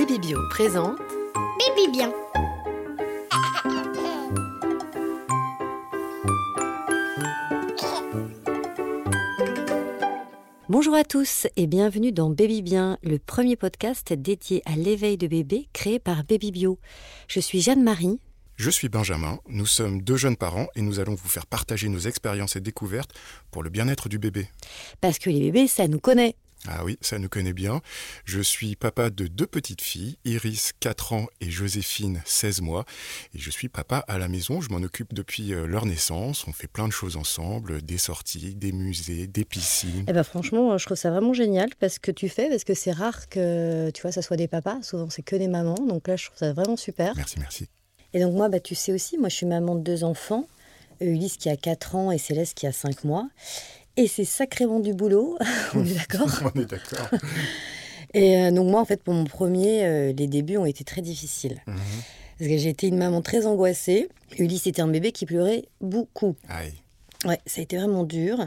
Baby Bio présente Baby bien. Bonjour à tous et bienvenue dans Baby Bien, le premier podcast dédié à l'éveil de bébé créé par Baby Bio. Je suis Jeanne-Marie. Je suis Benjamin, nous sommes deux jeunes parents et nous allons vous faire partager nos expériences et découvertes pour le bien-être du bébé. Parce que les bébés, ça nous connaît. Ah oui, ça nous connaît bien. Je suis papa de deux petites filles, Iris 4 ans et Joséphine 16 mois. Et je suis papa à la maison, je m'en occupe depuis euh, leur naissance. On fait plein de choses ensemble, des sorties, des musées, des piscines. Eh ben franchement, je trouve ça vraiment génial parce que tu fais, parce que c'est rare que tu vois, ça soit des papas. Souvent, c'est que des mamans. Donc là, je trouve ça vraiment super. Merci, merci. Et donc moi, bah, tu sais aussi, moi, je suis maman de deux enfants. Ulysse qui a 4 ans et Céleste qui a 5 mois. Et c'est sacrément du boulot, on est d'accord On est d'accord. Et euh, donc moi, en fait, pour mon premier, euh, les débuts ont été très difficiles. Mhm. Parce que j'ai été une maman très angoissée. Ulysse était un bébé qui pleurait beaucoup. Aïe. Ouais, ça a été vraiment dur.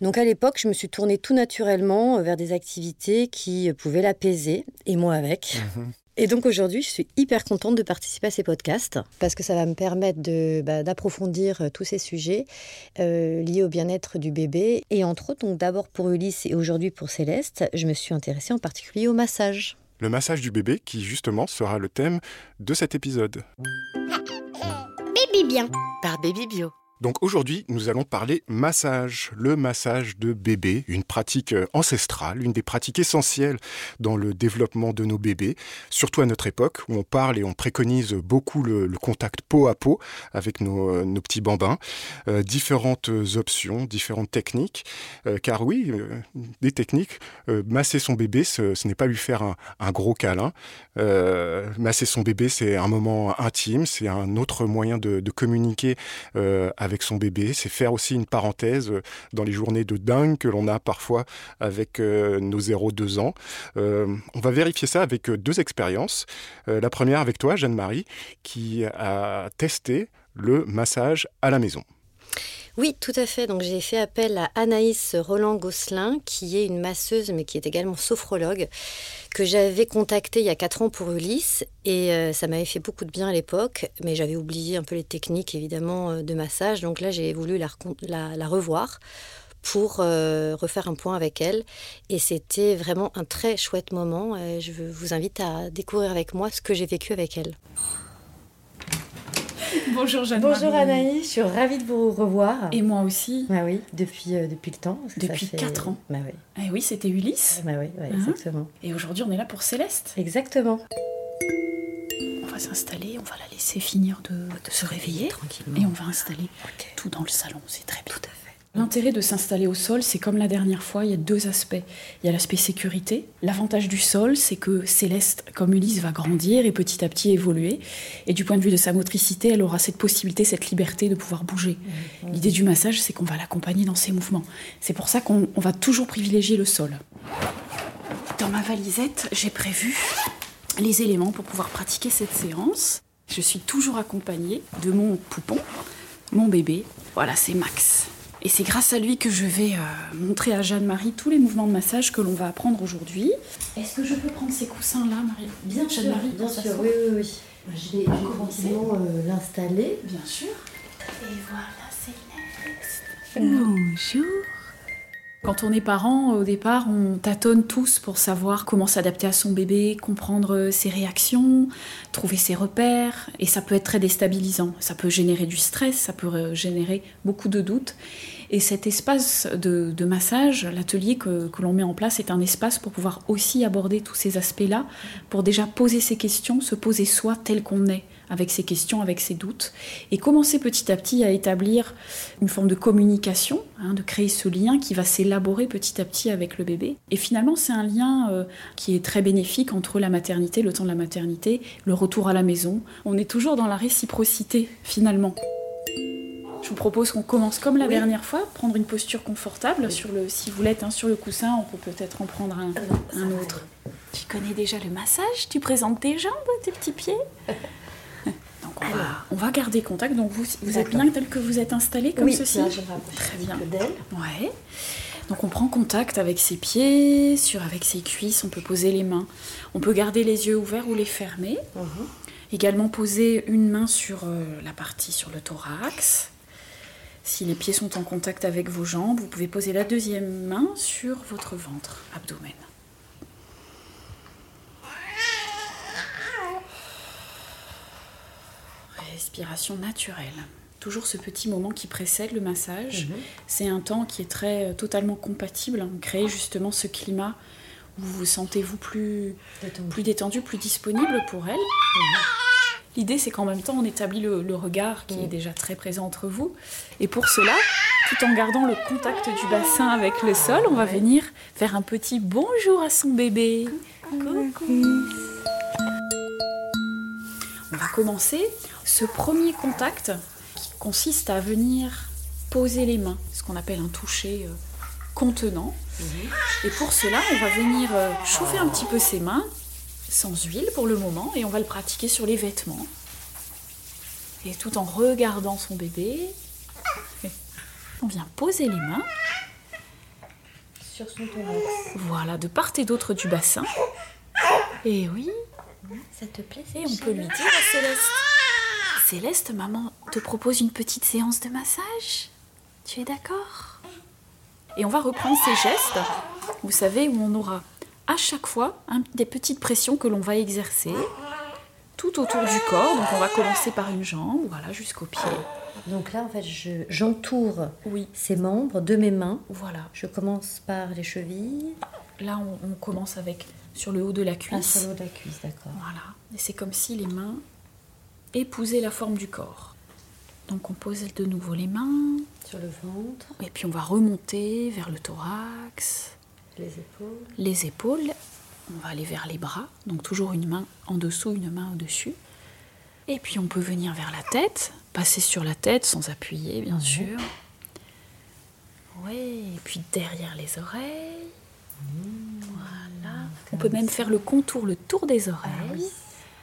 Donc à l'époque, je me suis tournée tout naturellement euh, vers des activités qui pouvaient l'apaiser, et moi avec. Mhm. Et donc aujourd'hui, je suis hyper contente de participer à ces podcasts parce que ça va me permettre de, bah, d'approfondir euh, tous ces sujets euh, liés au bien-être du bébé. Et entre autres, donc d'abord pour Ulysse et aujourd'hui pour Céleste, je me suis intéressée en particulier au massage. Le massage du bébé qui justement sera le thème de cet épisode. Baby bien. Par Baby Bio. Donc aujourd'hui, nous allons parler massage, le massage de bébé, une pratique euh, ancestrale, une des pratiques essentielles dans le développement de nos bébés, surtout à notre époque où on parle et on préconise beaucoup le, contact peau à peau avec nos, euh, petits bambins. Euh, différentes options, différentes techniques, car oui, des techniques, masser son bébé, ce, n'est pas lui faire un, gros câlin. Masser son bébé, c'est un moment intime, c'est un autre moyen de, de communiquer euh, avec son bébé. C'est faire aussi une parenthèse euh, dans les journées de dingue que l'on a parfois avec euh, nos 0-2 ans. Euh, on va vérifier ça avec deux expériences. La première avec toi, Jeanne-Marie, qui a testé le massage à la maison. Oui, tout à fait. Donc j'ai fait appel à Anaïs Roland-Gosselin, qui est une masseuse, mais qui est également sophrologue, que j'avais contactée il y a 4 ans pour Ulysse. Et euh, ça m'avait fait beaucoup de bien à l'époque, mais j'avais oublié un peu les techniques, évidemment, euh, de massage. Donc là, j'ai voulu la, revoir pour euh, refaire un point avec elle. Et c'était vraiment un très chouette moment. Je vous invite à découvrir avec moi ce que j'ai vécu avec elle. Bonjour Jeanne. Bonjour Anaïs, je suis ravie de vous revoir. Et moi aussi. Ah oui, depuis, euh, depuis le temps. Depuis fait- quatre ans. Bah oui, Eh oui, c'était Ulysse. bah oui, ouais, Hein exactement. Et aujourd'hui, on est là pour Céleste. Exactement. On va s'installer, on va la laisser finir de, de se réveiller. Tranquillement. Et on va installer tout dans le salon, c'est très bien. Tout à fait. L'intérêt de s'installer au sol, c'est comme la dernière fois, il y a deux aspects. Il y a l'aspect sécurité. L'avantage du sol, c'est que Céleste, comme Ulysse, va grandir et petit à petit évoluer. Et du point de vue de sa motricité, elle aura cette possibilité, cette liberté de pouvoir bouger. L'idée du massage, c'est qu'on va l'accompagner dans ses mouvements. C'est pour ça qu'on on va toujours privilégier le sol. Dans ma valisette, j'ai prévu les éléments pour pouvoir pratiquer cette séance. Je suis toujours accompagnée de mon poupon, mon bébé. Voilà, c'est Max. Et c'est grâce à lui que je vais euh, montrer à Jeanne-Marie tous les mouvements de massage que l'on va apprendre aujourd'hui. Est-ce que je peux prendre ces coussins-là, Marie? Bien sûr, Jeanne-Marie, bien sûr, oui, oui, oui. Je vais, je vais commencer. tranquillement euh, l'installer. Bien sûr. Et voilà, Céleste. Bonjour. Quand on est parent, au départ, on tâtonne tous pour savoir comment s'adapter à son bébé, comprendre euh, ses réactions, trouver ses repères, et ça peut être très déstabilisant. Ça peut générer du stress, ça peut générer beaucoup de doutes. Et cet espace de, massage, l'atelier que, que l'on met en place, est un espace pour pouvoir aussi aborder tous ces aspects-là, pour déjà poser ses questions, se poser soi tel qu'on est, avec ses questions, avec ses doutes, et commencer petit à petit à établir une forme de communication, hein, de créer ce lien qui va s'élaborer petit à petit avec le bébé. Et finalement, c'est un lien euh, qui est très bénéfique entre la maternité, le temps de la maternité, le retour à la maison. On est toujours dans la réciprocité, finalement. Je vous propose qu'on commence comme la Oui. dernière fois, prendre une posture confortable sur le, si vous l'êtes, hein, sur le coussin, on peut peut-être en prendre un, un autre. Tu connais déjà le massage? Tu présentes tes jambes, tes petits pieds? Donc on va, on va garder contact. Donc vous, vous êtes bien tel que vous êtes installé comme oui, ceci? là, je Très bien. Ouais. Donc on prend contact avec ses pieds, sur avec ses cuisses, on peut poser les mains. On peut garder les yeux ouverts ou les fermer. Mhm. Également poser une main sur euh, la partie sur le thorax. Si les pieds sont en contact avec vos jambes, vous pouvez poser la deuxième main sur votre ventre, abdomen. Respiration naturelle. Toujours ce petit moment qui précède le massage. Mhm. C'est un temps qui est très euh, totalement compatible. On crée justement ce climat où vous vous sentez-vous plus détendu. plus détendu, plus disponible pour elle. Mhm. L'idée, c'est qu'en même temps, on établit le, regard qui est déjà très présent entre vous. Et pour cela, tout en gardant le contact du bassin avec le sol, on va venir faire un petit bonjour à son bébé. Coucou. On va commencer ce premier contact qui consiste à venir poser les mains, ce qu'on appelle un toucher euh, contenant. Mhm. Et pour cela, on va venir euh, chauffer un petit peu ses mains sans huile pour le moment et on va le pratiquer sur les vêtements. Et tout en regardant son bébé, on vient poser les mains sur son thorax. Voilà, de part et d'autre du bassin. Et oui. Ça te plaît Et on peut lui dire à Céleste. Céleste, maman te propose une petite séance de massage. Tu es d'accord? Et on va reprendre ces gestes, vous savez, où on aura à chaque fois des petites pressions que l'on va exercer tout autour du corps. Donc on va commencer par une jambe, voilà, jusqu'au pied. Donc là, en fait, j'entoure oui. ces membres de mes mains. Voilà. Je commence par les chevilles. Là, on, commence avec sur le haut de la ah, cuisse. sur le haut de la cuisse, d'accord. Voilà. Et c'est comme si les mains épousaient la forme du corps. Donc on pose de nouveau les mains. Sur le ventre. Et puis on va remonter vers le thorax. Les épaules. Les épaules. On va aller vers les bras. Donc toujours une main en dessous, une main au-dessus. Et puis on peut venir vers la tête, passer sur la tête sans appuyer, bien sûr. Oui, et puis derrière les oreilles. Mmh. Voilà. On peut même faire le contour, le tour des oreilles. Ah oui.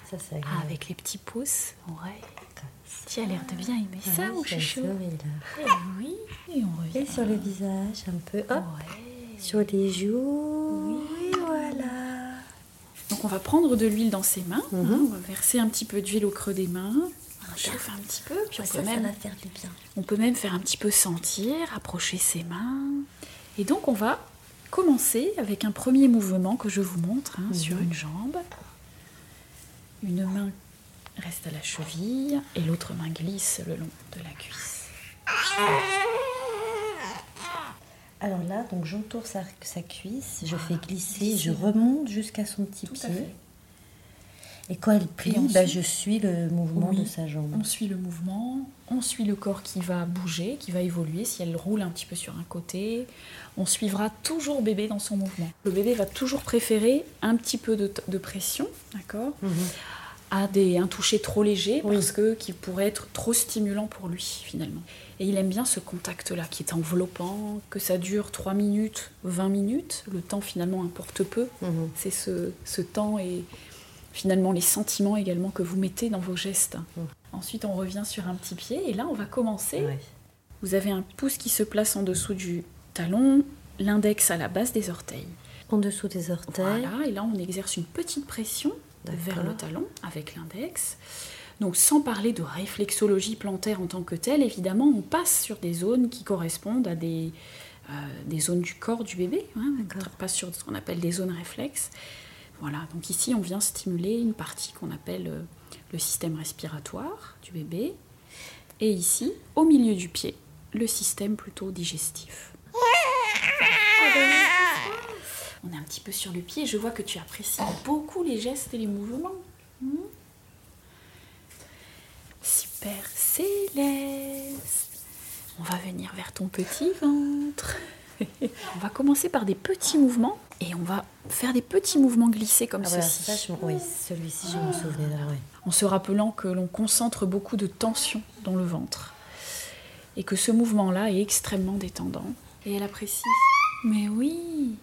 Ça, avec les petits pouces. Ouais. Tu as l'air de bien aimer ah ça, mon chouchou. Et oui, et on revient. Et sur le visage, un peu. Hop. Sur les joues. Oui, voilà. Donc on va prendre de l'huile dans ses mains. Mhm. on va verser un petit peu d'huile au creux des mains. On chauffe un petit peu. Puis on, peut même, faire du bien. on peut même faire un petit peu sentir, approcher ses mains. Et donc on va commencer avec un premier mouvement que je vous montre hein, sur mhm. une jambe. Une main reste à la cheville et l'autre main glisse le long de la cuisse. Alors là, donc j'entoure sa, cuisse, je fais glisser, je remonte jusqu'à son petit pied. Et quand elle plie, bah, je suis le mouvement de sa jambe. On suit le mouvement, on suit le corps qui va bouger, qui va évoluer. Si elle roule un petit peu sur un côté, on suivra toujours bébé dans son mouvement. Le bébé va toujours préférer un petit peu de, pression, d'accord? Mhm. À des, un toucher trop léger, parce que qui pourrait être trop stimulant pour lui, finalement. Et il aime bien ce contact-là qui est enveloppant, que ça dure 3 minutes, 20 minutes. Le temps finalement importe peu. Mhm. C'est ce, temps et finalement les sentiments également que vous mettez dans vos gestes. Mhm. Ensuite, on revient sur un petit pied et là, on va commencer. Vous avez un pouce qui se place en dessous du talon, l'index à la base des orteils. En dessous des orteils. Voilà, et là, on exerce une petite pression vers le talon avec l'index. Donc sans parler de réflexologie plantaire en tant que telle, évidemment, on passe sur des zones qui correspondent à des, euh, des zones du corps du bébé. Hein, on passe sur ce qu'on appelle des zones réflexes. Voilà, donc ici on vient stimuler une partie qu'on appelle euh, le système respiratoire du bébé. Et ici, au milieu du pied, le système plutôt digestif. On est un petit peu sur le pied. Je vois que tu apprécies beaucoup les gestes et les mouvements. Hmm Super Céleste. On va venir vers ton petit ventre. on va commencer par des petits mouvements et on va faire des petits mouvements glissés comme ah, ceci. oui, celui-ci, je me souvenais. En se rappelant que l'on concentre beaucoup de tension dans le ventre et que ce mouvement-là est extrêmement détendant. Et elle apprécie. Mais oui.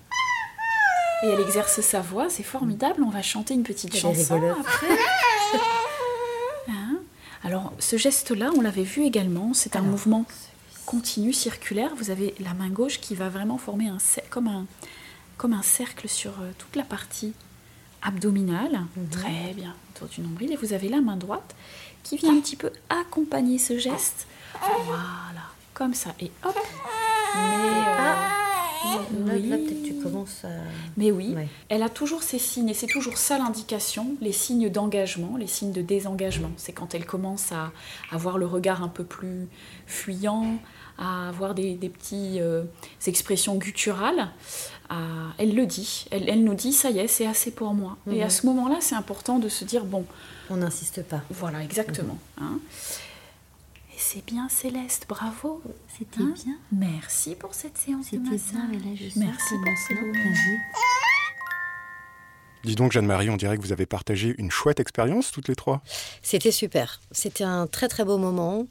Et elle exerce sa voix, c'est formidable. On va chanter une petite chanson après. Alors, ce geste-là, on l'avait vu également, c'est un mouvement continue, circulaire. Vous avez la main gauche qui va vraiment former un, comme, un, comme un cercle sur euh, toute la partie abdominale. Mhm. Très bien, autour du nombril. Et vous avez la main droite qui vient un petit peu accompagner ce geste. Voilà, comme ça. Et hop. Mais, euh, Là, peut-être tu commences à... Mais oui, elle a toujours ces signes, et c'est toujours ça l'indication, les signes d'engagement, les signes de désengagement. C'est quand elle commence à avoir le regard un peu plus fuyant, à avoir des, des petites euh, expressions gutturales. elle le dit, elle, nous dit, ça y est, c'est assez pour moi. Et à mhm. ce moment-là, c'est important de se dire, bon... On n'insiste pas. Voilà, exactement. Hein c'est bien Céleste, bravo. C'était hein bien. Merci pour cette séance de massage. Ça, mais là, je Merci beaucoup. Dis donc, Jeanne-Marie, on dirait que vous avez partagé une chouette expérience toutes les trois. C'était super. C'était un très très beau moment.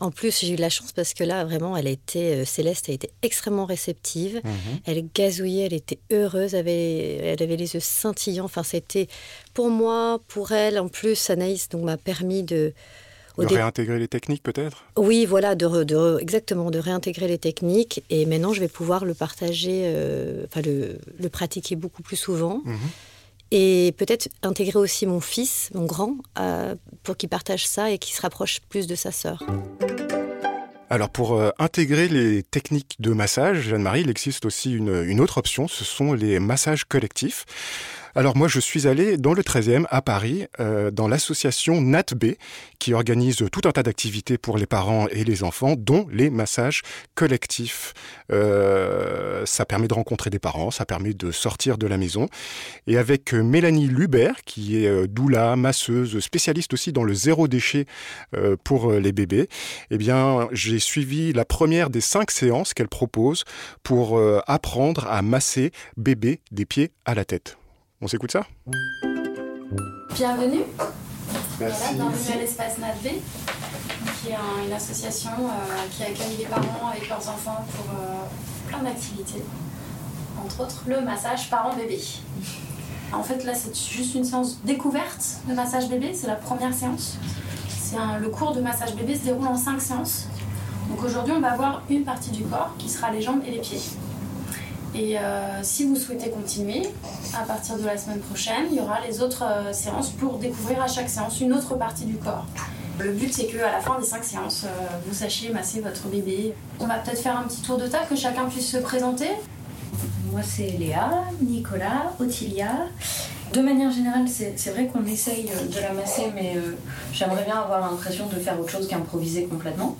En plus, j'ai eu de la chance parce que là, vraiment, elle a été, euh, Céleste a été extrêmement réceptive. Mhm. Elle gazouillait, elle était heureuse, elle avait, elle avait les yeux scintillants. Enfin, c'était pour moi, pour elle. En plus, Anaïs donc m'a permis de de réintégrer les techniques peut-être? Oui, voilà, de, exactement, de réintégrer les techniques. Et maintenant, je vais pouvoir le partager, euh, enfin le, pratiquer beaucoup plus souvent. Mhm. Et peut-être intégrer aussi mon fils, mon grand, euh, pour qu'il partage ça et qu'il se rapproche plus de sa sœur. Alors pour euh, intégrer les techniques de massage, Jeanne-Marie, il existe aussi une, autre option, ce sont les massages collectifs. Alors moi, je suis allé dans le 13e à Paris, euh, dans l'association NatB, qui organise tout un tas d'activités pour les parents et les enfants, dont les massages collectifs. Euh, ça permet de rencontrer des parents, ça permet de sortir de la maison. Et avec Mélanie Lubert, qui est doula, masseuse, spécialiste aussi dans le zéro déchet pour les bébés, eh bien, j'ai suivi la première des cinq séances qu'elle propose pour euh, apprendre à masser bébé des pieds à la tête. On s'écoute ça Bienvenue. Merci. bienvenue à l'espace NATV, qui est une association euh, qui accueille les parents avec leurs enfants pour euh, plein d'activités. Entre autres, le massage parent-bébé. En fait, là, c'est juste une séance découverte de massage bébé. C'est la première séance. C'est le cours de massage bébé se déroule en cinq séances. Donc aujourd'hui, on va voir une partie du corps qui sera les jambes et les pieds. Et euh, si vous souhaitez continuer, à partir de la semaine prochaine, il y aura les autres euh, séances pour découvrir à chaque séance une autre partie du corps. Le but, c'est qu'à la fin des cinq séances, euh, vous sachiez masser votre bébé. On va peut-être faire un petit tour de table, que chacun puisse se présenter. Moi, c'est Léa, Nicolas, Ottilia. De manière générale, c'est vrai qu'on essaye de la masser, mais j'aimerais bien avoir l'impression de faire autre chose qu'improviser complètement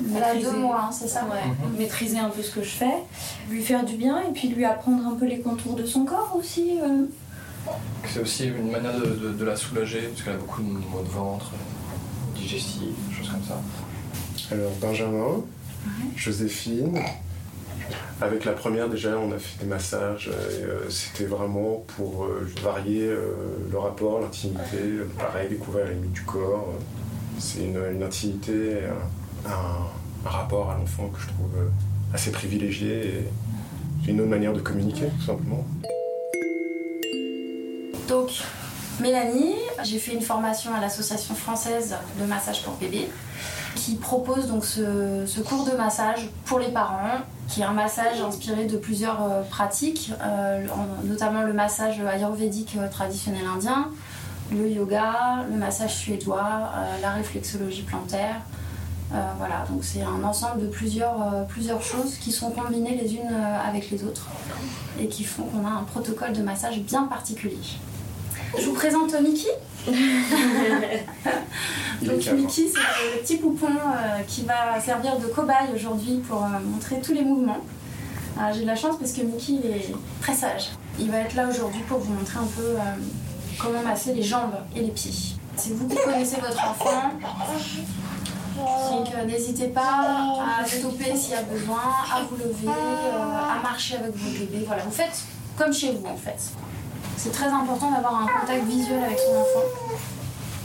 maîtriser, deux mois, hein, c'est ça mhm. Maîtriser un peu ce que je fais, lui faire du bien et puis lui apprendre un peu les contours de son corps aussi. Euh. C'est aussi une manière de, la soulager parce qu'elle a beaucoup de maux de ventre, digestif, des choses comme ça. Alors Benjamin, Joséphine. Avec la première déjà on a fait des massages euh, c'était vraiment pour euh, varier le rapport, l'intimité, pareil découvrir les limites du corps. C'est une, une, intimité, un, rapport à l'enfant que je trouve euh, assez privilégié et une autre manière de communiquer tout simplement. Donc, Mélanie, j'ai fait une formation à l'association française de massage pour bébés qui propose donc ce, cours de massage pour les parents, qui est un massage inspiré de plusieurs euh, pratiques, euh, notamment le massage ayurvédique traditionnel indien, le yoga, le massage suédois, la réflexologie plantaire, voilà, donc c'est un ensemble de plusieurs, euh, plusieurs choses qui sont combinées les unes euh, avec les autres et qui font qu'on a un protocole de massage bien particulier. Je vous présente Mickey. donc Mickey, c'est le petit poupon qui va servir de cobaye aujourd'hui pour montrer tous les mouvements. J'ai de la chance parce que Mickey est très sage. Il va être là aujourd'hui pour vous montrer un peu comment masser les jambes et les pieds. Si vous connaissez votre enfant, donc euh, n'hésitez pas à stopper s'il y a besoin, à vous lever, euh, à marcher avec vos bébés. Voilà, vous faites comme chez vous en fait. C'est très important d'avoir un contact visuel avec son enfant.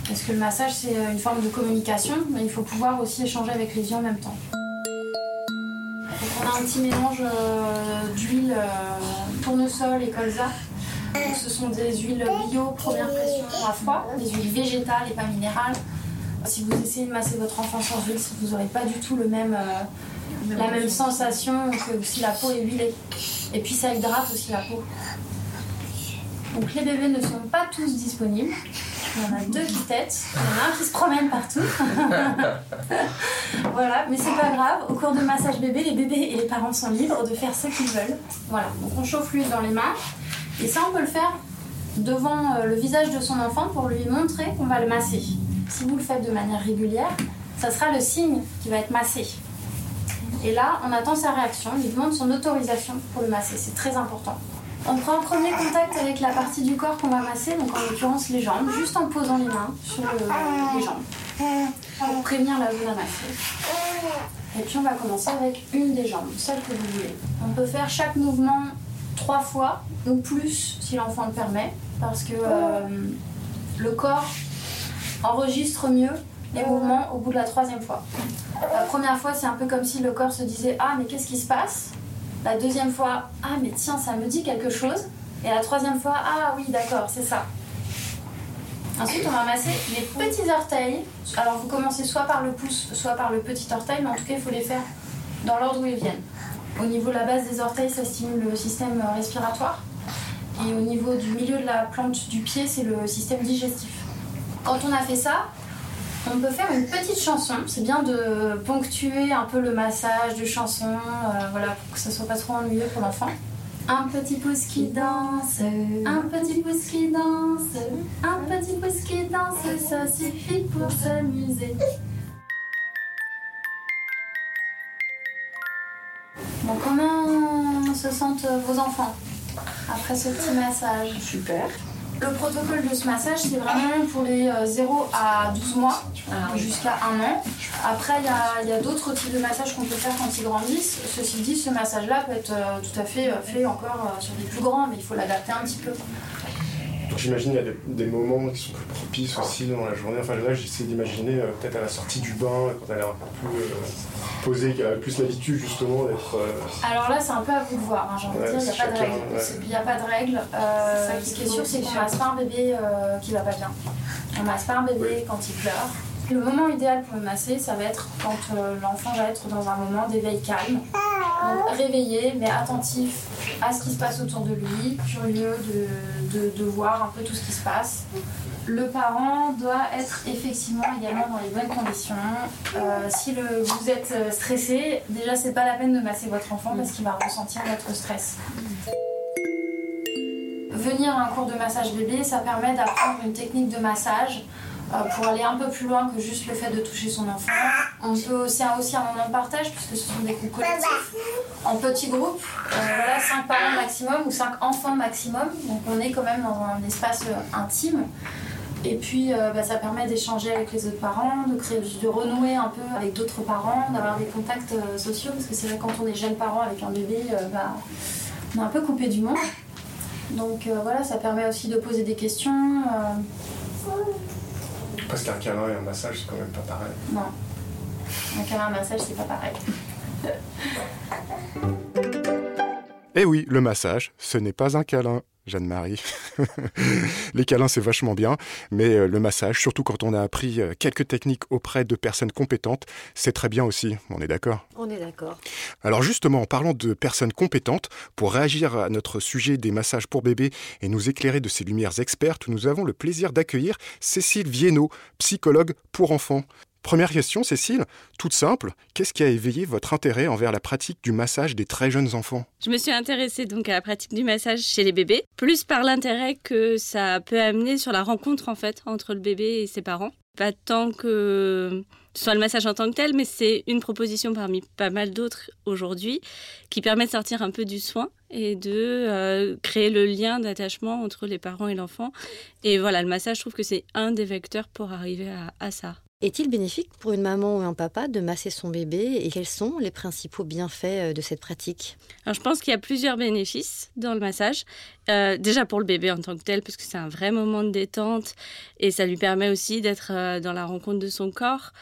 Parce que le massage c'est une forme de communication, mais il faut pouvoir aussi échanger avec les yeux en même temps. Donc on a un petit mélange euh, d'huile tournesol et colza. ce sont des huiles bio première pression à froid, des huiles végétales et pas minérales. Si vous essayez de masser votre enfant sans huile, vous n'aurez pas du tout le même, euh, la même sensation que si la peau est huilée. Et puis ça hydrate aussi la peau. Donc les bébés ne sont pas tous disponibles. Il y en a deux qui têtent, il y en a un qui se promène partout. voilà, mais c'est pas grave. Au cours de massage bébé, les bébés et les parents sont libres de faire ce qu'ils veulent. Voilà, donc on chauffe l'huile dans les mains. Et ça, on peut le faire devant euh, le visage de son enfant pour lui montrer qu'on va le masser. Si vous le faites de manière régulière, ça sera le signe qui va être massé. Et là, on attend sa réaction, on lui demande son autorisation pour le masser. C'est très important. On prend un premier contact avec la partie du corps qu'on va masser, donc en l'occurrence les jambes, juste en posant les mains sur les jambes pour prévenir la zone à masser. Et puis on va commencer avec une des jambes, celle que vous voulez. On peut faire chaque mouvement trois fois ou plus si l'enfant le permet, parce que euh, le corps enregistre mieux les mouvements au bout de la troisième fois. La première fois, c'est un peu comme si le corps se disait Ah, mais qu'est-ce qui se passe? La deuxième fois, Ah, mais tiens, ça me dit quelque chose. Et la troisième fois, Ah, oui, d'accord, c'est ça. Ensuite, on va masser les petits orteils. Alors, vous commencez soit par le pouce, soit par le petit orteil, mais en tout cas, il faut les faire dans l'ordre où ils viennent. Au niveau de la base des orteils, ça stimule le système respiratoire. Et au niveau du milieu de la plante du pied, c'est le système digestif. Quand on a fait ça, on peut faire une petite chanson. C'est bien de ponctuer un peu le massage de chanson, euh, voilà, pour que ça soit pas trop ennuyeux pour l'enfant. Un petit pouce qui danse, un petit pouce qui danse, un petit pouce qui danse, ça suffit pour s'amuser. Bon, comment se sentent vos enfants après ce petit massage? Super. Le protocole de ce massage, c'est vraiment pour les 0 euh, à 12 mois, ah jusqu'à 1 an. Après, il y a, d'autres types de massages qu'on peut faire quand ils grandissent. Ceci dit, ce massage-là peut être euh, tout à fait euh, fait encore sur des plus grands, mais il faut l'adapter un petit peu. J'imagine qu'il y a des, moments qui sont plus propices aussi dans la journée. Enfin là, j'essaie d'imaginer peut-être à la sortie du bain, quand elle est un peu plus posée, qu'elle a plus l'habitude justement d'être. Alors là, c'est un peu à vous de voir. Hein, j'ai envie de dire, il n'y a, pas de règle. Il n'y a pas de règle. ce qui est sûr, c'est qu'on masse pas un bébé qui va pas bien. On masse pas un bébé quand il pleure. Le moment idéal pour le masser, ça va être quand l'enfant va être dans un moment d'éveil calme. réveillé, mais attentif à ce qui se passe autour de lui, curieux de, de, voir un peu tout ce qui se passe. Le parent doit être effectivement également dans les bonnes conditions. Euh, si vous êtes stressé, déjà c'est pas la peine de masser votre enfant parce qu'il va ressentir votre stress. Venir à un cours de massage bébé, ça permet d'apprendre une technique de massage euh, pour aller un peu plus loin que juste le fait de toucher son enfant. On peut aussi, aussi un moment de partage puisque ce sont des groupes collectifs en petits groupes, euh, voilà, 5 parents maximum ou 5 enfants maximum. Donc on est quand même dans un espace euh, intime. Et puis bah, ça permet d'échanger avec les autres parents, de, créer, de renouer un peu avec d'autres parents, d'avoir des contacts sociaux parce que c'est vrai quand on est jeune parent avec un bébé, bah, on est un peu coupé du monde. Donc voilà, ça permet aussi de poser des questions. Parce qu'un câlin et un massage, c'est quand même pas pareil. Non. Un câlin et un massage, c'est pas pareil. Eh oui, le massage, ce n'est pas un câlin. Jeanne-Marie. les câlins, c'est vachement bien, mais euh, le massage, surtout quand on a appris euh, quelques techniques auprès de personnes compétentes, c'est très bien aussi. On est d'accord? On est d'accord. Alors justement, en parlant de personnes compétentes, pour réagir à notre sujet des massages pour bébés et nous éclairer de ces lumières expertes, nous avons le plaisir d'accueillir Cécile Viennot, psychologue pour enfants. Première question, Cécile, toute simple, qu'est-ce qui a éveillé votre intérêt envers la pratique du massage des très jeunes enfants? Je me suis intéressée donc à la pratique du massage chez les bébés, plus par l'intérêt que ça peut amener sur la rencontre en fait entre le bébé et ses parents. Pas tant que ce soit le massage en tant que tel, mais c'est une proposition parmi pas mal d'autres aujourd'hui qui permet de sortir un peu du soin et de euh, créer le lien d'attachement entre les parents et l'enfant. Et voilà, le massage, je trouve que c'est un des vecteurs pour arriver à ça. Est-il bénéfique pour une maman ou un papa de masser son bébé et quels sont les principaux bienfaits euh, de cette pratique? Alors, Je pense qu'il y a plusieurs bénéfices dans le massage. Euh, déjà pour le bébé en tant que tel, parce que c'est un vrai moment de détente et ça lui permet aussi d'être euh, dans la rencontre de son corps,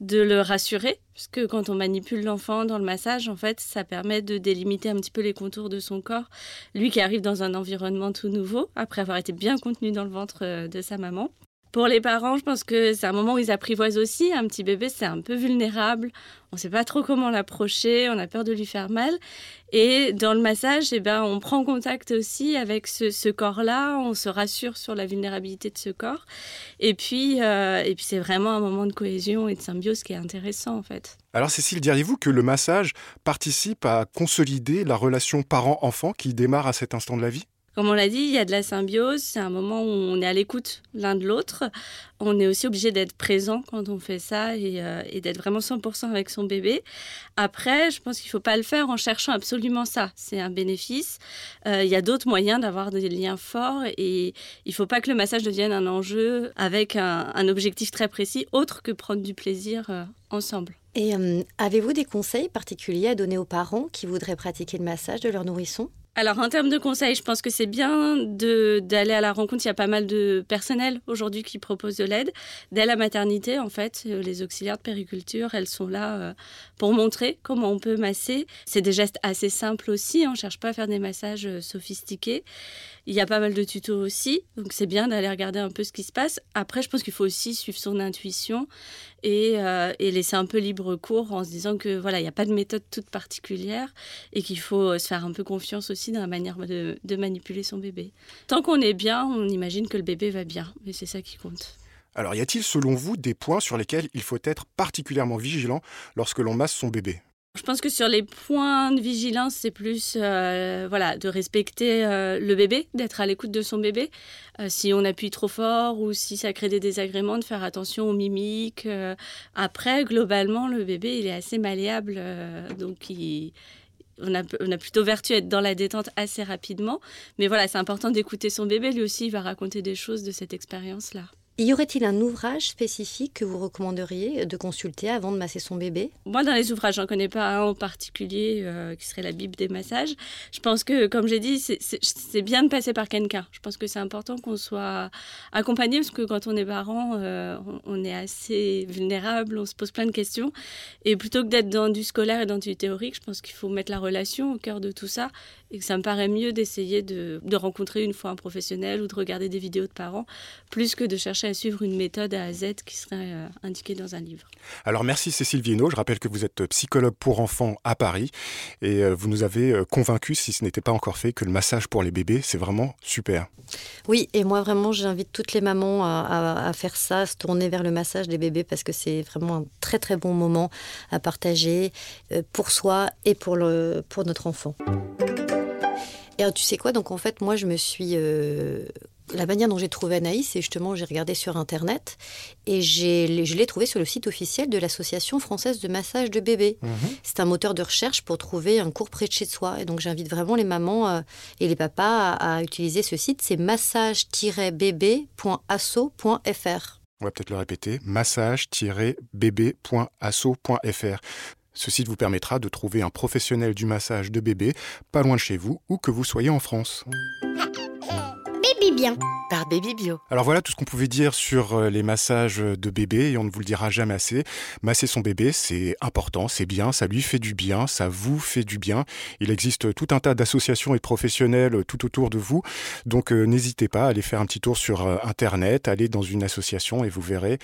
de le rassurer, parce que quand on manipule l'enfant dans le massage, en fait, ça permet de délimiter un petit peu les contours de son corps. Lui qui arrive dans un environnement tout nouveau, après avoir été bien contenu dans le ventre de sa maman. Pour les parents, je pense que c'est un moment où ils apprivoisent aussi. Un petit bébé, c'est un peu vulnérable. On ne sait pas trop comment l'approcher, on a peur de lui faire mal. Et dans le massage, eh ben, on prend contact aussi avec ce, corps-là, on se rassure sur la vulnérabilité de ce corps. Et puis, euh, et puis c'est vraiment un moment de cohésion et de symbiose qui est intéressant en fait. Alors Cécile, diriez-vous que le massage participe à consolider la relation parent-enfant qui démarre à cet instant de la vie? Comme on l'a dit, il y a de la symbiose, c'est un moment où on est à l'écoute l'un de l'autre. On est aussi obligé d'être présent quand on fait ça et, euh, d'être vraiment 100% avec son bébé. Après, je pense qu'il ne faut pas le faire en cherchant absolument ça. C'est un bénéfice. Euh, il y a d'autres moyens d'avoir des liens forts et il ne faut pas que le massage devienne un enjeu avec un, objectif très précis, autre que prendre du plaisir euh, ensemble. Et avez-vous des conseils particuliers à donner aux parents qui voudraient pratiquer le massage de leur nourrisson alors en termes de conseils, je pense que c'est bien d'aller à la rencontre. Il y a pas mal de personnel aujourd'hui qui proposent de l'aide. Dès la maternité, en fait, euh, les auxiliaires de périculture, elles sont là euh, pour montrer comment on peut masser. C'est des gestes assez simples aussi. On ne cherche pas à faire des massages euh, sophistiqués. Il y a pas mal de tutos aussi, donc c'est bien d'aller regarder un peu ce qui se passe. Après, je pense qu'il faut aussi suivre son intuition et, euh, laisser un peu libre cours en se disant que voilà, il n'y a pas de méthode toute particulière et qu'il faut se faire un peu confiance aussi dans la manière de, de manipuler son bébé. Tant qu'on est bien, on imagine que le bébé va bien, et c'est ça qui compte. Alors, y a-t-il selon vous des points sur lesquels il faut être particulièrement vigilant lorsque l'on masse son bébé? Je pense que sur les points de vigilance, c'est plus euh, voilà, de respecter euh, le bébé, d'être à l'écoute de son bébé. Euh, si on appuie trop fort ou si ça crée des désagréments, de faire attention aux mimiques. après, globalement, le bébé, il est assez malléable, donc on a, on a, plutôt vertu à être dans la détente assez rapidement. Mais voilà, c'est important d'écouter son bébé. Lui aussi, il va raconter des choses de cette expérience-là. Y aurait-il un ouvrage spécifique que vous recommanderiez de consulter avant de masser son bébé? Moi, dans les ouvrages, j'en connais pas un en particulier euh, qui serait la Bible des massages. Je pense que, comme j'ai dit, c'est bien de passer par quelqu'un. Je pense que c'est important qu'on soit accompagné parce que quand on est parent, euh, on, est assez vulnérable, on se pose plein de questions. Et plutôt que d'être dans du scolaire et dans du théorique, je pense qu'il faut mettre la relation au cœur de tout ça et que ça me paraît mieux d'essayer de, de rencontrer une fois un professionnel ou de regarder des vidéos de parents plus que de chercher à suivre une méthode A à Z qui serait euh, indiquée dans un livre. Alors merci Cécile Viennot, je rappelle que vous êtes psychologue pour enfants à Paris et euh, vous nous avez euh, convaincu, si ce n'était pas encore fait, que le massage pour les bébés, c'est vraiment super. Oui, et moi vraiment j'invite toutes les mamans à, faire ça, à se tourner vers le massage des bébés parce que c'est vraiment un très très bon moment à partager pour soi et pour, le, pour notre enfant. Et tu sais quoi, donc en fait moi je me suis la manière dont j'ai trouvé Anaïs, c'est justement, j'ai regardé sur Internet et je l'ai trouvé sur le site officiel de l'Association française de massage de bébés. Mhm. C'est un moteur de recherche pour trouver un cours près de chez soi. Et donc, j'invite vraiment les mamans euh, et les papas à, utiliser ce site. C'est massage-bébé.asso.fr. On va peut-être le répéter massage-bébé.asso.fr. Ce site vous permettra de trouver un professionnel du massage de bébé pas loin de chez vous ou que vous soyez en France. Bien par Baby Bio. Alors voilà tout ce qu'on pouvait dire sur euh, les massages de bébé et on ne vous le dira jamais assez. Masser son bébé, c'est important, c'est bien, ça lui fait du bien, ça vous fait du bien. Il existe tout un tas d'associations et de professionnels tout autour de vous. Donc euh, n'hésitez pas à aller faire un petit tour sur euh, internet, aller dans une association et vous verrez,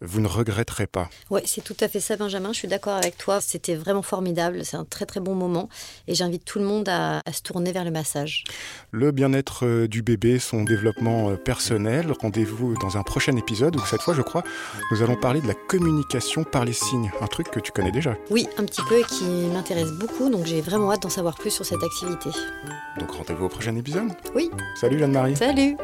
vous ne regretterez pas. Oui, c'est tout à fait ça Benjamin, je suis d'accord avec toi, c'était vraiment formidable, c'est un très très bon moment et j'invite tout le monde à, à se tourner vers le massage. Le bien-être du bébé, son développement euh, personnel. Rendez-vous dans un prochain épisode où cette fois, je crois, nous allons parler de la communication par les signes, un truc que tu connais déjà. Oui, un petit peu et qui m'intéresse beaucoup, donc j'ai vraiment hâte d'en savoir plus sur cette activité. Donc rendez-vous au prochain épisode Oui. Salut Jeanne-Marie. Salut.